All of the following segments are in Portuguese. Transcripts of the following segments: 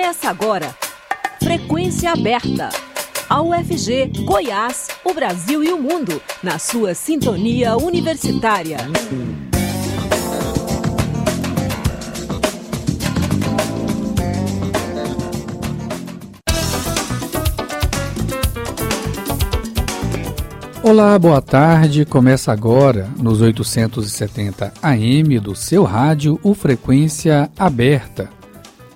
Começa agora. Frequência aberta. A UFG, Goiás, o Brasil e o mundo, na sua sintonia universitária. Olá, boa tarde. Começa agora, nos 870 AM do seu rádio, o Frequência Aberta.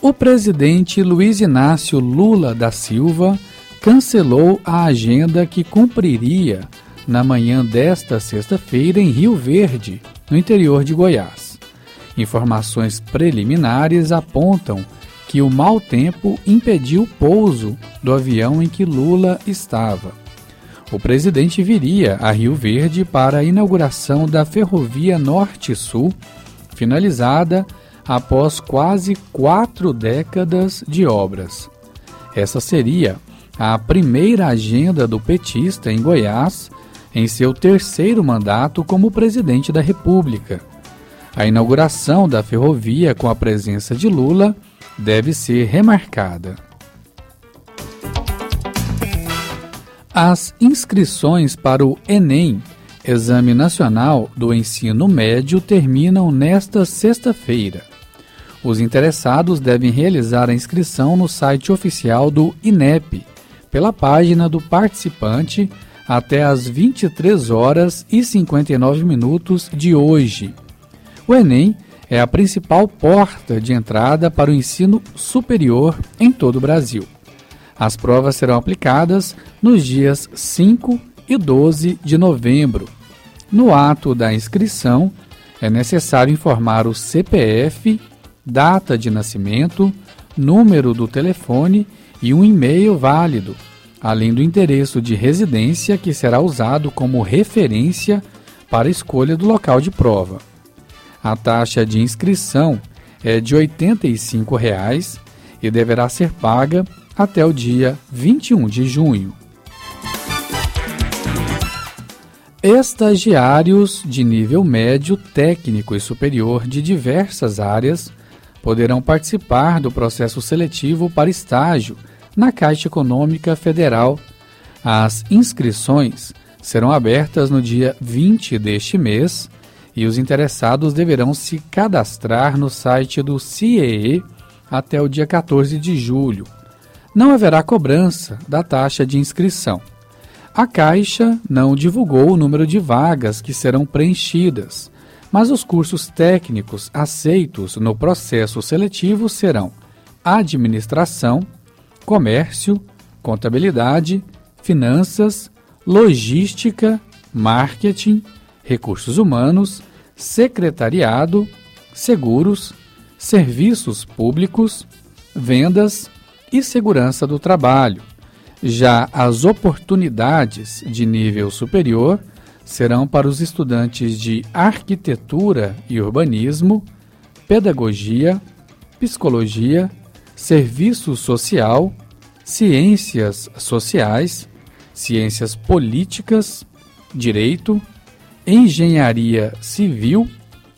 O presidente Luiz Inácio Lula da Silva cancelou a agenda que cumpriria na manhã desta sexta-feira em Rio Verde, no interior de Goiás. Informações preliminares apontam que o mau tempo impediu o pouso do avião em que Lula estava o presidente viria a Rio Verde para a inauguração da Ferrovia Norte-Sul, finalizada após quase quatro décadas de obras. Essa seria a primeira agenda do petista em Goiás em seu terceiro mandato como presidente da República. A inauguração da ferrovia com a presença de Lula deve ser remarcada. As inscrições para o Enem, Exame Nacional do Ensino Médio, terminam nesta sexta-feira. Os interessados devem realizar a inscrição no site oficial do INEP, pela página do participante, até às 23 horas e 59 minutos de hoje. O Enem é a principal porta de entrada para o ensino superior em todo o Brasil. As provas serão aplicadas nos dias 5 e 12 de novembro. No ato da inscrição, é necessário informar o CPF, data de nascimento, número do telefone e um e-mail válido, além do endereço de residência que será usado como referência para escolha do local de prova. A taxa de inscrição é de 85 reais e deverá ser paga até o dia 21 de junho. Estagiários de nível médio, técnico e superior de diversas áreas poderão participar do processo seletivo para estágio na Caixa Econômica Federal. As inscrições serão abertas no dia 20 deste mês e os interessados deverão se cadastrar no site do CIEE até o dia 14 de julho não haverá cobrança da taxa de inscrição. A Caixa não divulgou o número de vagas que serão preenchidas, mas os cursos técnicos aceitos no processo seletivo serão Administração, Comércio, Contabilidade, Finanças, Logística, Marketing, Recursos Humanos, Secretariado, Seguros, Serviços Públicos, Vendas, e segurança do trabalho. Já as oportunidades de nível superior serão para os estudantes de arquitetura e urbanismo, pedagogia, psicologia, serviço social, ciências sociais, ciências políticas, direito, engenharia civil,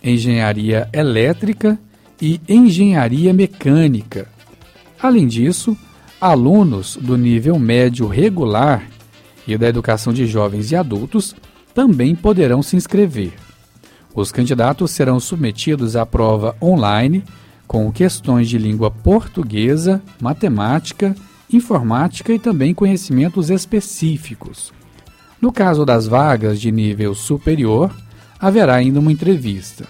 engenharia elétrica e engenharia mecânica. Além disso, alunos do nível médio regular e da educação de jovens e adultos também poderão se inscrever. Os candidatos serão submetidos à prova online com questões de língua portuguesa, matemática, informática e também conhecimentos específicos. No caso das vagas de nível superior, haverá ainda uma entrevista.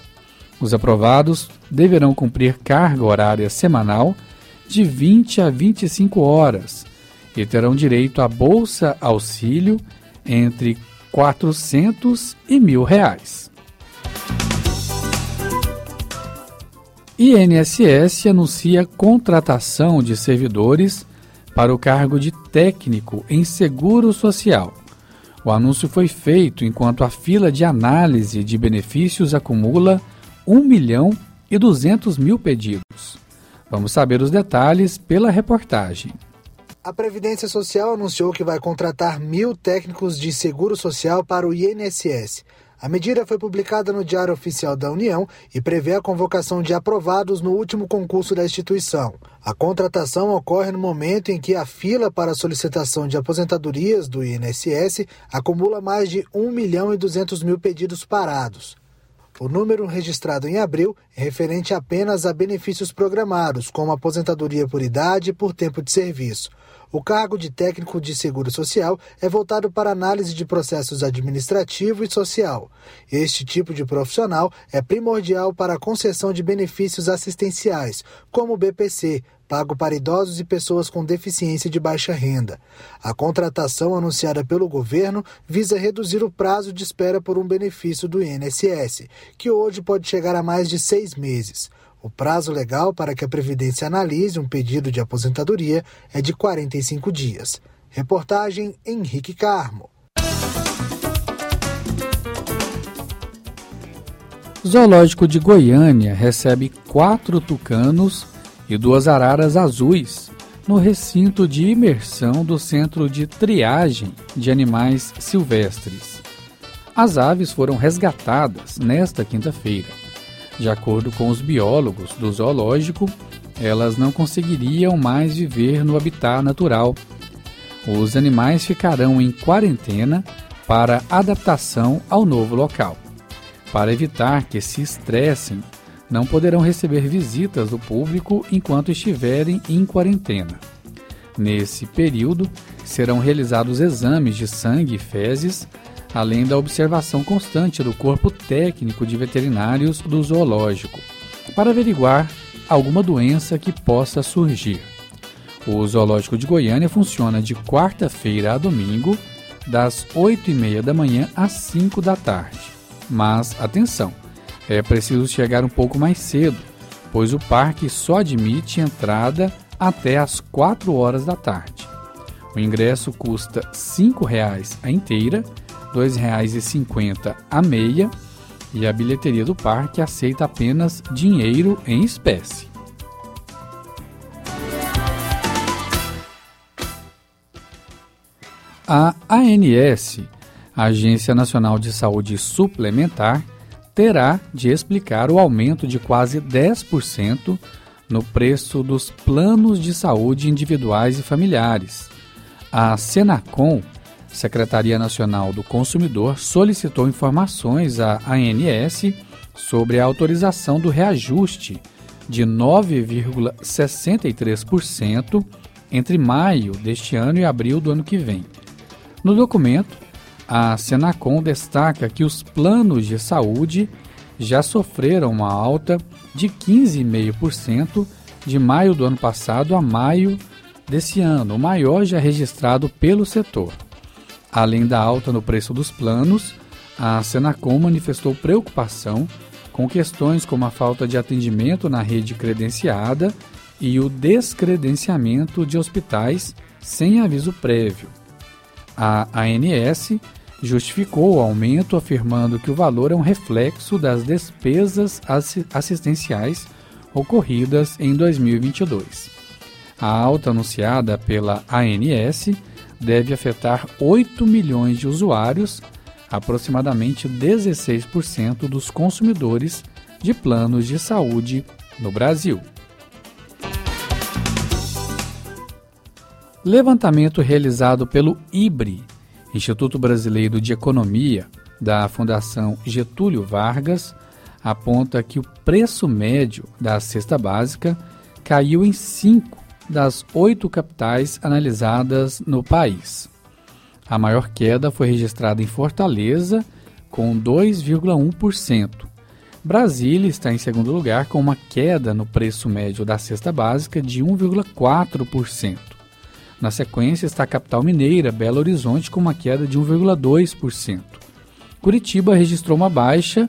Os aprovados deverão cumprir carga horária semanal de 20 a 25 horas e terão direito a bolsa auxílio entre 400 e mil reais. INSS anuncia contratação de servidores para o cargo de técnico em seguro social. O anúncio foi feito enquanto a fila de análise de benefícios acumula 1 milhão e 200 mil pedidos. Vamos saber os detalhes pela reportagem. A Previdência Social anunciou que vai contratar mil técnicos de seguro social para o INSS. A medida foi publicada no Diário Oficial da União e prevê a convocação de aprovados no último concurso da instituição. A contratação ocorre no momento em que a fila para a solicitação de aposentadorias do INSS acumula mais de 1 milhão e 200 mil pedidos parados. O número registrado em abril é referente apenas a benefícios programados, como aposentadoria por idade e por tempo de serviço. O cargo de técnico de seguro social é voltado para análise de processos administrativo e social. Este tipo de profissional é primordial para a concessão de benefícios assistenciais, como o BPC, pago para idosos e pessoas com deficiência de baixa renda. A contratação anunciada pelo governo visa reduzir o prazo de espera por um benefício do INSS, que hoje pode chegar a mais de seis meses. O prazo legal para que a Previdência analise um pedido de aposentadoria é de 45 dias. Reportagem Henrique Carmo. Zoológico de Goiânia recebe quatro tucanos e duas araras azuis no recinto de imersão do Centro de Triagem de Animais Silvestres. As aves foram resgatadas nesta quinta-feira. De acordo com os biólogos do zoológico, elas não conseguiriam mais viver no habitat natural. Os animais ficarão em quarentena para adaptação ao novo local. Para evitar que se estressem não poderão receber visitas do público enquanto estiverem em quarentena. Nesse período, serão realizados exames de sangue e fezes, além da observação constante do corpo técnico de veterinários do zoológico, para averiguar alguma doença que possa surgir. O Zoológico de Goiânia funciona de quarta-feira a domingo, das 8 e meia da manhã às 5 da tarde. Mas atenção! é preciso chegar um pouco mais cedo, pois o parque só admite entrada até às 4 horas da tarde. O ingresso custa R$ 5,00 a inteira, R$ 2,50 a meia e a bilheteria do parque aceita apenas dinheiro em espécie. A ANS, Agência Nacional de Saúde Suplementar, terá de explicar o aumento de quase 10% no preço dos planos de saúde individuais e familiares. A Senacom, Secretaria Nacional do Consumidor, solicitou informações à ANS sobre a autorização do reajuste de 9,63% entre maio deste ano e abril do ano que vem. No documento, a Senacom destaca que os planos de saúde já sofreram uma alta de 15,5% de maio do ano passado a maio desse ano, o maior já registrado pelo setor. Além da alta no preço dos planos, a Senacom manifestou preocupação com questões como a falta de atendimento na rede credenciada e o descredenciamento de hospitais sem aviso prévio. A ANS justificou o aumento afirmando que o valor é um reflexo das despesas assistenciais ocorridas em 2022. A alta anunciada pela ANS deve afetar 8 milhões de usuários, aproximadamente 16% dos consumidores de planos de saúde no Brasil. Levantamento realizado pelo IBRE Instituto Brasileiro de Economia, da Fundação Getúlio Vargas, aponta que o preço médio da cesta básica caiu em cinco das oito capitais analisadas no país. A maior queda foi registrada em Fortaleza, com 2,1%. Brasília está em segundo lugar, com uma queda no preço médio da cesta básica de 1,4%. Na sequência está a capital mineira, Belo Horizonte, com uma queda de 1,2%. Curitiba registrou uma baixa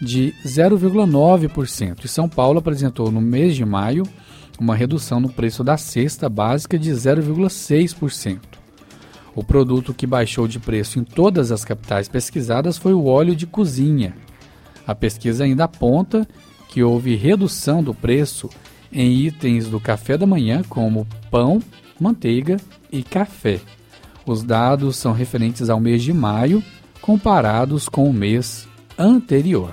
de 0,9% e São Paulo apresentou no mês de maio uma redução no preço da cesta básica de 0,6%. O produto que baixou de preço em todas as capitais pesquisadas foi o óleo de cozinha. A pesquisa ainda aponta que houve redução do preço em itens do café da manhã, como pão, manteiga e café. Os dados são referentes ao mês de maio, comparados com o mês anterior.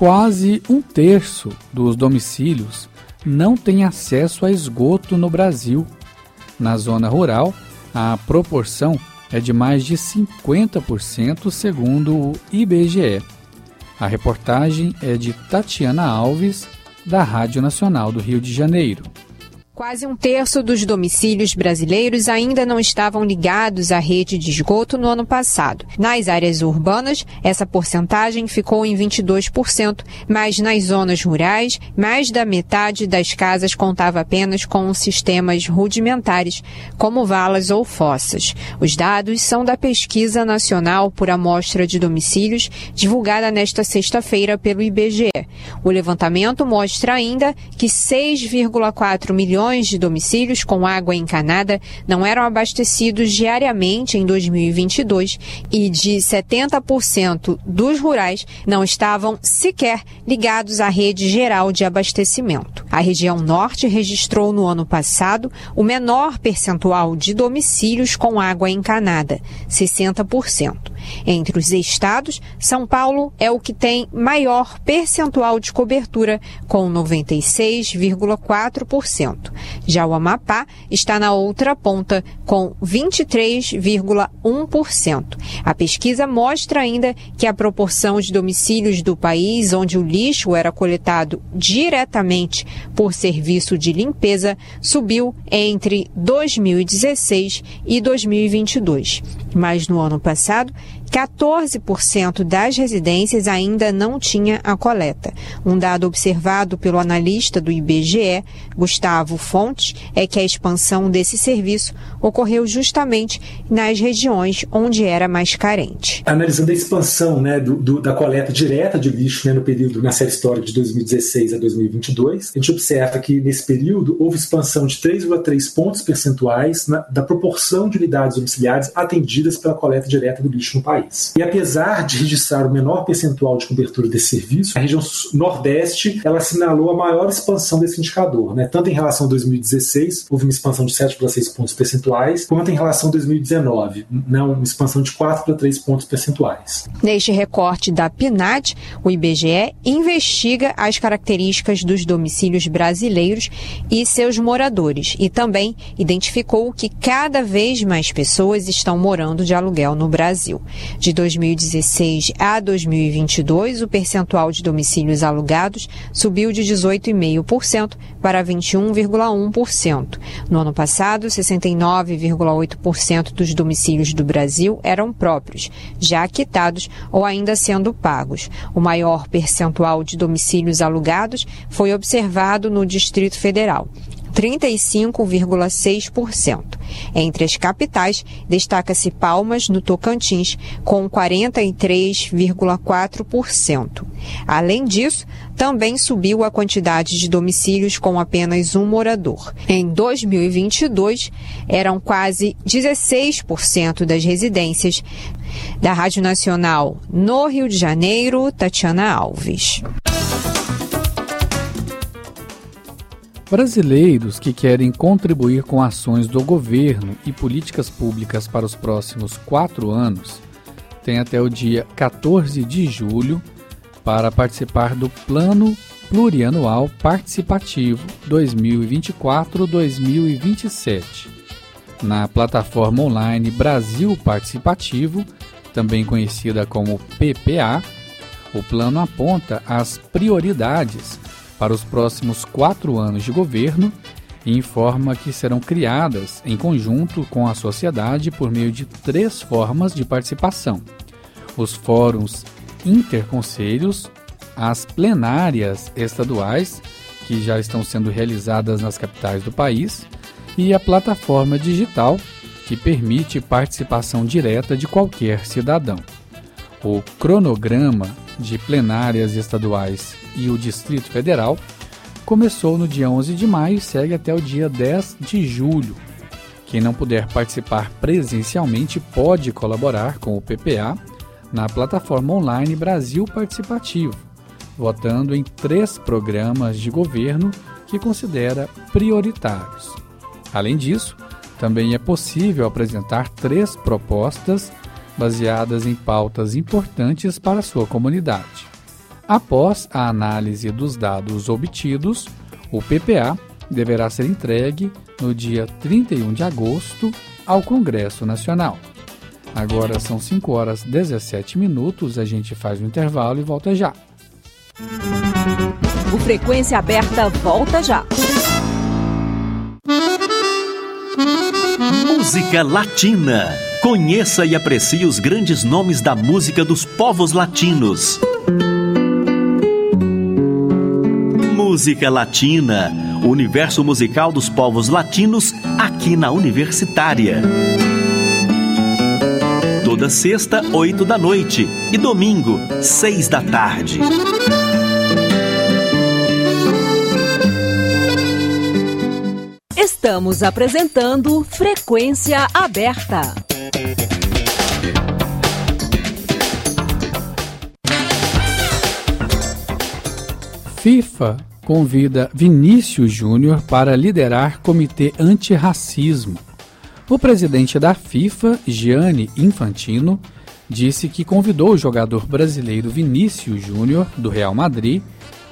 Quase um terço dos domicílios não tem acesso a esgoto no Brasil. Na zona rural, a proporção é de mais de 50%, segundo o IBGE. A reportagem é de Tatiana Alves, da Rádio Nacional do Rio de Janeiro. Quase um terço dos domicílios brasileiros ainda não estavam ligados à rede de esgoto no ano passado. Nas áreas urbanas, essa porcentagem ficou em 22%, mas nas zonas rurais, mais da metade das casas contava apenas com sistemas rudimentares, como valas ou fossas. Os dados são da Pesquisa Nacional por Amostra de Domicílios, divulgada nesta sexta-feira pelo IBGE. O levantamento mostra ainda que 6,4 milhões milhões de domicílios com água encanada não eram abastecidos diariamente em 2022 e de 70% dos rurais não estavam sequer ligados à rede geral de abastecimento. A região norte registrou no ano passado o menor percentual de domicílios com água encanada, 60%. Entre os estados, São Paulo é o que tem maior percentual de cobertura, com 96,4%. Já o Amapá está na outra ponta, com 23,1%. A pesquisa mostra ainda que a proporção de domicílios do país onde o lixo era coletado diretamente por serviço de limpeza subiu entre 2016 e 2022. Mas no ano passado, 14% das residências ainda não tinha a coleta. Um dado observado pelo analista do IBGE, Gustavo Fontes, é que a expansão desse serviço ocorreu justamente nas regiões onde era mais carente. Analisando a expansão né, do, do, da coleta direta de lixo né, no período, na série histórica de 2016 a 2022, a gente observa que nesse período houve expansão de 3,3 pontos percentuais na, da proporção de unidades domiciliares atendidas pela coleta direta do lixo no país. E apesar de registrar o menor percentual de cobertura desse serviço, a região Nordeste ela assinalou a maior expansão desse indicador, né? tanto em relação a 2016, houve uma expansão de 7,6 pontos percentuais, quanto em relação a 2019, não, uma expansão de 4,3 pontos percentuais. Neste recorte da PNAD, o IBGE investiga as características dos domicílios brasileiros e seus moradores e também identificou que cada vez mais pessoas estão morando de aluguel no Brasil. De 2016 a 2022, o percentual de domicílios alugados subiu de 18,5% para 21,1%. No ano passado, 69,8% dos domicílios do Brasil eram próprios, já quitados ou ainda sendo pagos. O maior percentual de domicílios alugados foi observado no Distrito Federal. 35,6%. Entre as capitais, destaca-se Palmas, no Tocantins, com 43,4%. Além disso, também subiu a quantidade de domicílios com apenas um morador. Em 2022, eram quase 16% das residências. Da Rádio Nacional no Rio de Janeiro, Tatiana Alves. Brasileiros que querem contribuir com ações do governo e políticas públicas para os próximos quatro anos têm até o dia 14 de julho para participar do Plano Plurianual Participativo 2024-2027. Na plataforma online Brasil Participativo, também conhecida como PPA, o plano aponta as prioridades para os próximos quatro anos de governo e informa que serão criadas, em conjunto com a sociedade, por meio de três formas de participação: os fóruns interconselhos, as plenárias estaduais, que já estão sendo realizadas nas capitais do país, e a plataforma digital, que permite participação direta de qualquer cidadão. O cronograma de plenárias estaduais e o Distrito Federal começou no dia 11 de maio e segue até o dia 10 de julho. Quem não puder participar presencialmente pode colaborar com o PPA na plataforma online Brasil Participativo, votando em três programas de governo que considera prioritários. Além disso, também é possível apresentar três propostas baseadas em pautas importantes para a sua comunidade. Após a análise dos dados obtidos, o PPA deverá ser entregue no dia 31 de agosto ao Congresso Nacional. Agora são 5 horas 17 minutos, a gente faz um intervalo e volta já. O Frequência Aberta volta já. Música Latina. Conheça e aprecie os grandes nomes da música dos povos latinos. Música Latina. O universo musical dos povos latinos aqui na Universitária. Toda sexta, oito da noite e domingo, seis da tarde. Estamos apresentando Frequência Aberta. FIFA convida Vinícius Júnior para liderar comitê antirracismo. O presidente da FIFA, Gianni Infantino, disse que convidou o jogador brasileiro Vinícius Júnior, do Real Madrid,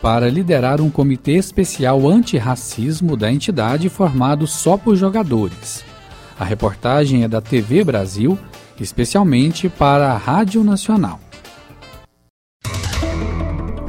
para liderar um comitê especial antirracismo da entidade formado só por jogadores. A reportagem é da TV Brasil, especialmente para a Rádio Nacional.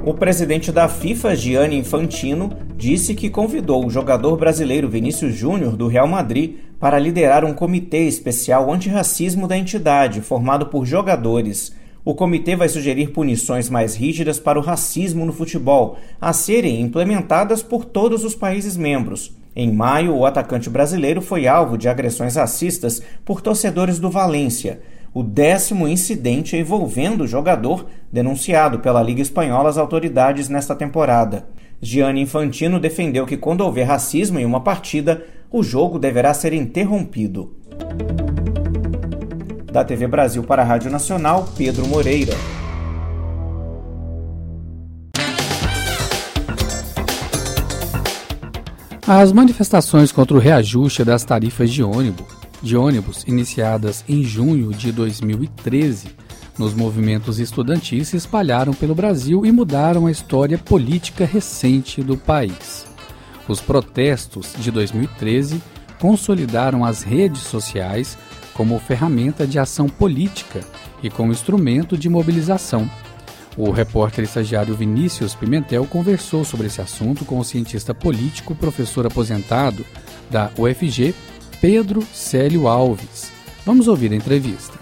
O presidente da FIFA, Gianni Infantino, disse que convidou o jogador brasileiro Vinícius Júnior, do Real Madrid, para liderar um comitê especial antirracismo da entidade, formado por jogadores. O comitê vai sugerir punições mais rígidas para o racismo no futebol, a serem implementadas por todos os países membros. Em maio, o atacante brasileiro foi alvo de agressões racistas por torcedores do Valência, o décimo incidente envolvendo o jogador denunciado pela Liga Espanhola às autoridades nesta temporada. Gianni Infantino defendeu que quando houver racismo em uma partida, o jogo deverá ser interrompido. Da TV Brasil para a Rádio Nacional, Pedro Moreira. As manifestações contra o reajuste das tarifas de ônibus, de ônibus iniciadas em junho de 2013 nos movimentos estudantis se espalharam pelo Brasil e mudaram a história política recente do país. Os protestos de 2013 consolidaram as redes sociais como ferramenta de ação política e como instrumento de mobilização. O repórter estagiário Vinícius Pimentel conversou sobre esse assunto com o cientista político, professor aposentado da UFG, Pedro Célio Alves. Vamos ouvir a entrevista.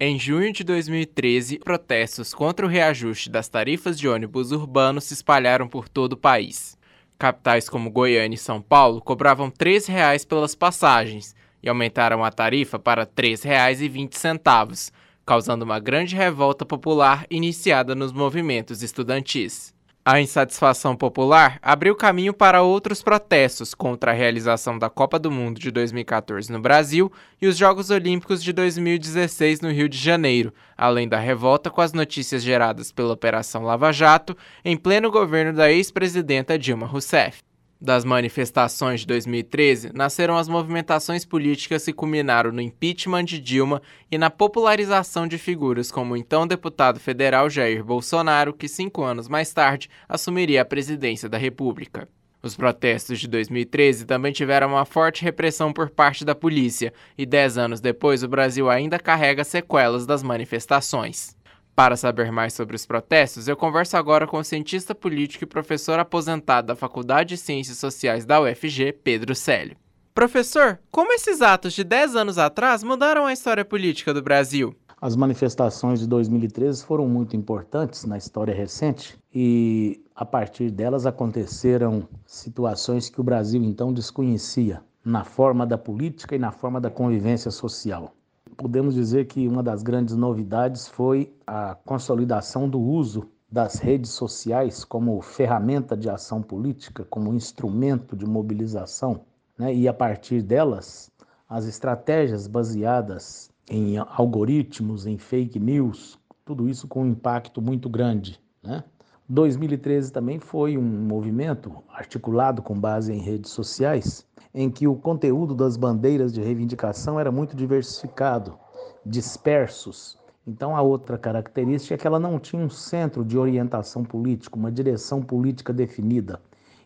Em junho de 2013, protestos contra o reajuste das tarifas de ônibus urbanos se espalharam por todo o país. Capitais como Goiânia e São Paulo cobravam R$ 3,00 pelas passagens, e aumentaram a tarifa para R$ 3,20, causando uma grande revolta popular iniciada nos movimentos estudantis. A insatisfação popular abriu caminho para outros protestos contra a realização da Copa do Mundo de 2014 no Brasil e os Jogos Olímpicos de 2016 no Rio de Janeiro, além da revolta com as notícias geradas pela Operação Lava Jato em pleno governo da ex-presidenta Dilma Rousseff. Das manifestações de 2013, nasceram as movimentações políticas que culminaram no impeachment de Dilma e na popularização de figuras como o então deputado federal Jair Bolsonaro, que cinco anos mais tarde assumiria a presidência da República. Os protestos de 2013 também tiveram uma forte repressão por parte da polícia, e dez anos depois o Brasil ainda carrega sequelas das manifestações. Para saber mais sobre os protestos, eu converso agora com o cientista político e professor aposentado da Faculdade de Ciências Sociais da UFG, Pedro Célio. Professor, como esses atos de 10 anos atrás mudaram a história política do Brasil? As manifestações de 2013 foram muito importantes na história recente e, a partir delas, aconteceram situações que o Brasil então desconhecia na forma da política e na forma da convivência social. Podemos dizer que uma das grandes novidades foi a consolidação do uso das redes sociais como ferramenta de ação política, como instrumento de mobilização, né? e a partir delas, as estratégias baseadas em algoritmos, em fake news, tudo isso com um impacto muito grande. Né? 2013 também foi um movimento articulado com base em redes sociais, em que o conteúdo das bandeiras de reivindicação era muito diversificado, dispersos. Então, a outra característica é que ela não tinha um centro de orientação política, uma direção política definida.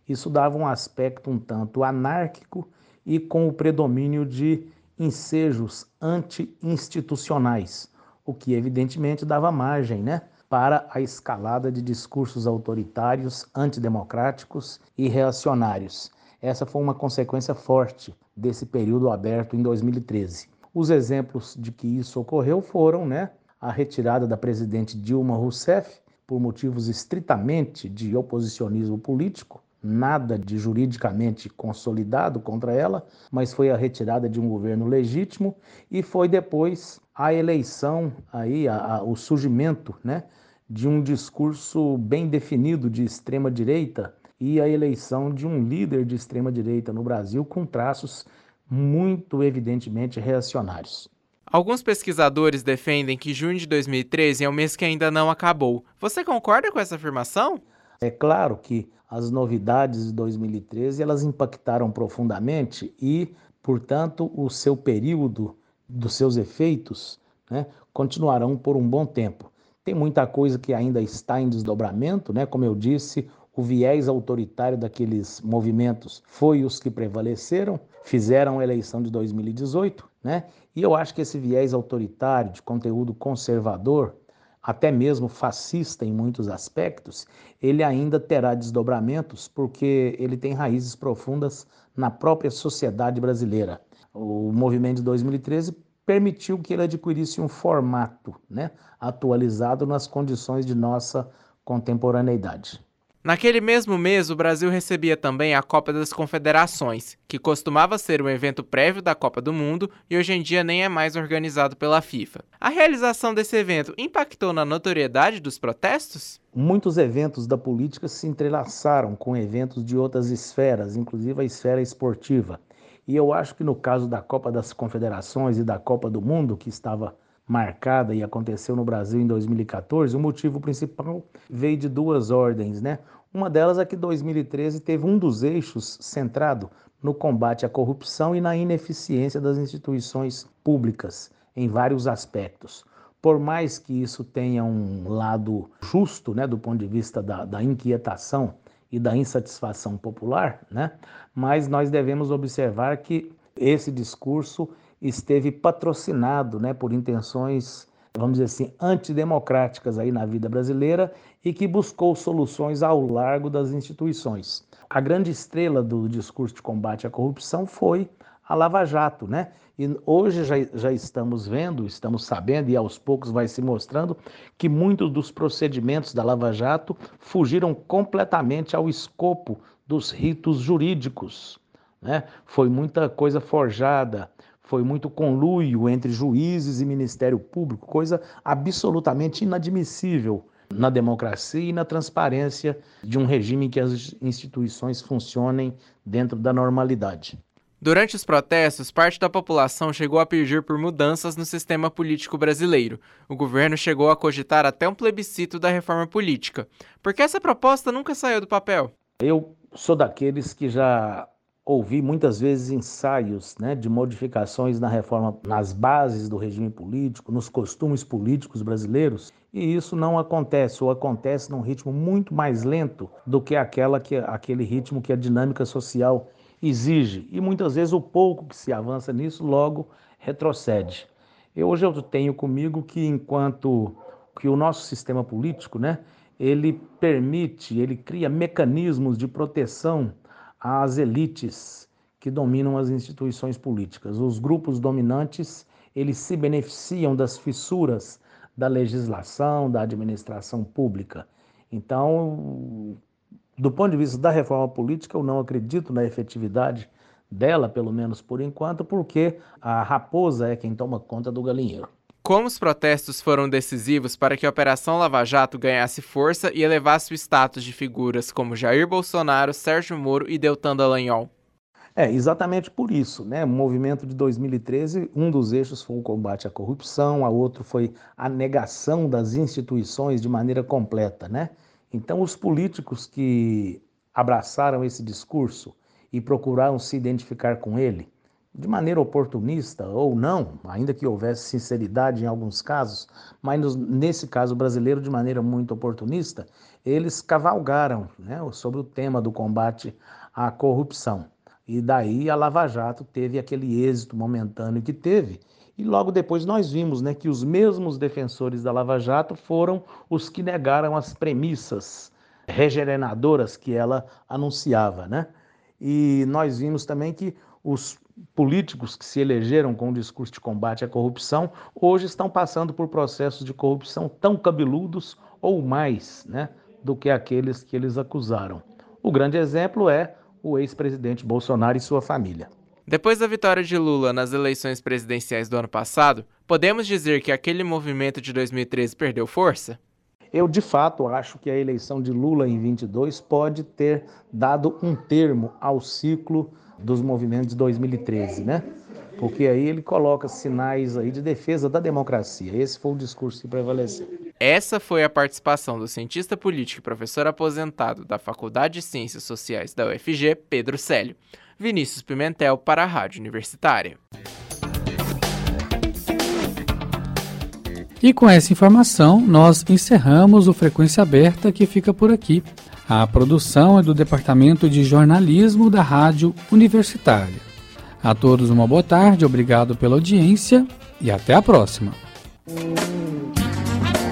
Isso dava um aspecto um tanto anárquico e com o predomínio de ensejos anti-institucionais, o que evidentemente dava margem né, para a escalada de discursos autoritários, antidemocráticos e reacionários. Essa foi uma consequência forte desse período aberto em 2013. Os exemplos de que isso ocorreu foram né, a retirada da presidente Dilma Rousseff por motivos estritamente de oposicionismo político, nada de juridicamente consolidado contra ela, mas foi a retirada de um governo legítimo e foi depois a eleição aí a, a, o surgimento, né, de um discurso bem definido de extrema direita e a eleição de um líder de extrema direita no Brasil com traços muito evidentemente reacionários. Alguns pesquisadores defendem que junho de 2013 é um mês que ainda não acabou. Você concorda com essa afirmação? É claro que as novidades de 2013 elas impactaram profundamente e, portanto, o seu período dos seus efeitos né, continuarão por um bom tempo. Tem muita coisa que ainda está em desdobramento, né? Como eu disse, o viés autoritário daqueles movimentos foi os que prevaleceram, fizeram a eleição de 2018, né? E eu acho que esse viés autoritário de conteúdo conservador até mesmo fascista em muitos aspectos, ele ainda terá desdobramentos porque ele tem raízes profundas na própria sociedade brasileira. O movimento de 2013 permitiu que ele adquirisse um formato né, atualizado nas condições de nossa contemporaneidade. Naquele mesmo mês, o Brasil recebia também a Copa das Confederações, que costumava ser um evento prévio da Copa do Mundo e hoje em dia nem é mais organizado pela FIFA. A realização desse evento impactou na notoriedade dos protestos? Muitos eventos da política se entrelaçaram com eventos de outras esferas, inclusive a esfera esportiva. E eu acho que no caso da Copa das Confederações e da Copa do Mundo, que estava marcada e aconteceu no Brasil em 2014, o motivo principal veio de duas ordens, né? Uma delas é que 2013 teve um dos eixos centrado no combate à corrupção e na ineficiência das instituições públicas em vários aspectos. Por mais que isso tenha um lado justo, né, do ponto de vista da, da inquietação e da insatisfação popular, né, mas nós devemos observar que esse discurso esteve patrocinado né, por intenções, vamos dizer assim, antidemocráticas aí na vida brasileira e que buscou soluções ao largo das instituições. A grande estrela do discurso de combate à corrupção foi a Lava Jato, né? E hoje já, já estamos vendo, estamos sabendo, e aos poucos vai se mostrando, que muitos dos procedimentos da Lava Jato fugiram completamente ao escopo dos ritos jurídicos. Né? Foi muita coisa forjada, foi muito conluio entre juízes e Ministério Público, coisa absolutamente inadmissível na democracia e na transparência de um regime em que as instituições funcionem dentro da normalidade. Durante os protestos, parte da população chegou a pedir por mudanças no sistema político brasileiro. O governo chegou a cogitar até um plebiscito da reforma política. Por que essa proposta nunca saiu do papel? Eu sou daqueles que já ouvi muitas vezes ensaios né, de modificações na reforma, nas bases do regime político, nos costumes políticos brasileiros, e isso não acontece, ou acontece num ritmo muito mais lento do que, aquela que aquele ritmo que a dinâmica social exige. E muitas vezes o pouco que se avança nisso logo retrocede. Eu, hoje eu tenho comigo que enquanto que o nosso sistema político, né, ele permite, ele cria mecanismos de proteção às elites que dominam as instituições políticas. Os grupos dominantes, eles se beneficiam das fissuras da legislação, da administração pública. Então, do ponto de vista da reforma política, eu não acredito na efetividade dela, pelo menos por enquanto, porque a raposa é quem toma conta do galinheiro. Como os protestos foram decisivos para que a Operação Lava Jato ganhasse força e elevasse o status de figuras como Jair Bolsonaro, Sérgio Moro e Deltan Dallagnol? É, exatamente por isso, né? O movimento de 2013, um dos eixos foi o combate à corrupção, a outro foi a negação das instituições de maneira completa, né? Então, os políticos que abraçaram esse discurso e procuraram se identificar com ele, de maneira oportunista ou não, ainda que houvesse sinceridade em alguns casos, mas nesse caso brasileiro, de maneira muito oportunista, eles cavalgaram né, sobre o tema do combate à corrupção. E daí a Lava Jato teve aquele êxito momentâneo que teve. E logo depois nós vimos né, que os mesmos defensores da Lava Jato foram os que negaram as premissas regeneradoras que ela anunciava. Né? E nós vimos também que os políticos que se elegeram com o discurso de combate à corrupção hoje estão passando por processos de corrupção tão cabeludos ou mais né, do que aqueles que eles acusaram. O grande exemplo é o ex-presidente Bolsonaro e sua família. Depois da vitória de Lula nas eleições presidenciais do ano passado, podemos dizer que aquele movimento de 2013 perdeu força? Eu, de fato, acho que a eleição de Lula em 22 pode ter dado um termo ao ciclo dos movimentos de 2013, né? Porque aí ele coloca sinais aí de defesa da democracia. Esse foi o discurso que prevaleceu. Essa foi a participação do cientista político e professor aposentado da Faculdade de Ciências Sociais da UFG, Pedro Célio. Vinícius Pimentel para a Rádio Universitária. E com essa informação, nós encerramos o Frequência Aberta que fica por aqui. A produção é do Departamento de Jornalismo da Rádio Universitária. A todos uma boa tarde, obrigado pela audiência e até a próxima.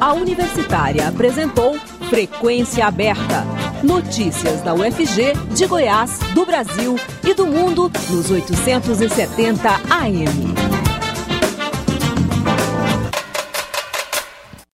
A Universitária apresentou Frequência Aberta. Notícias da UFG, de Goiás, do Brasil e do mundo nos 870 AM.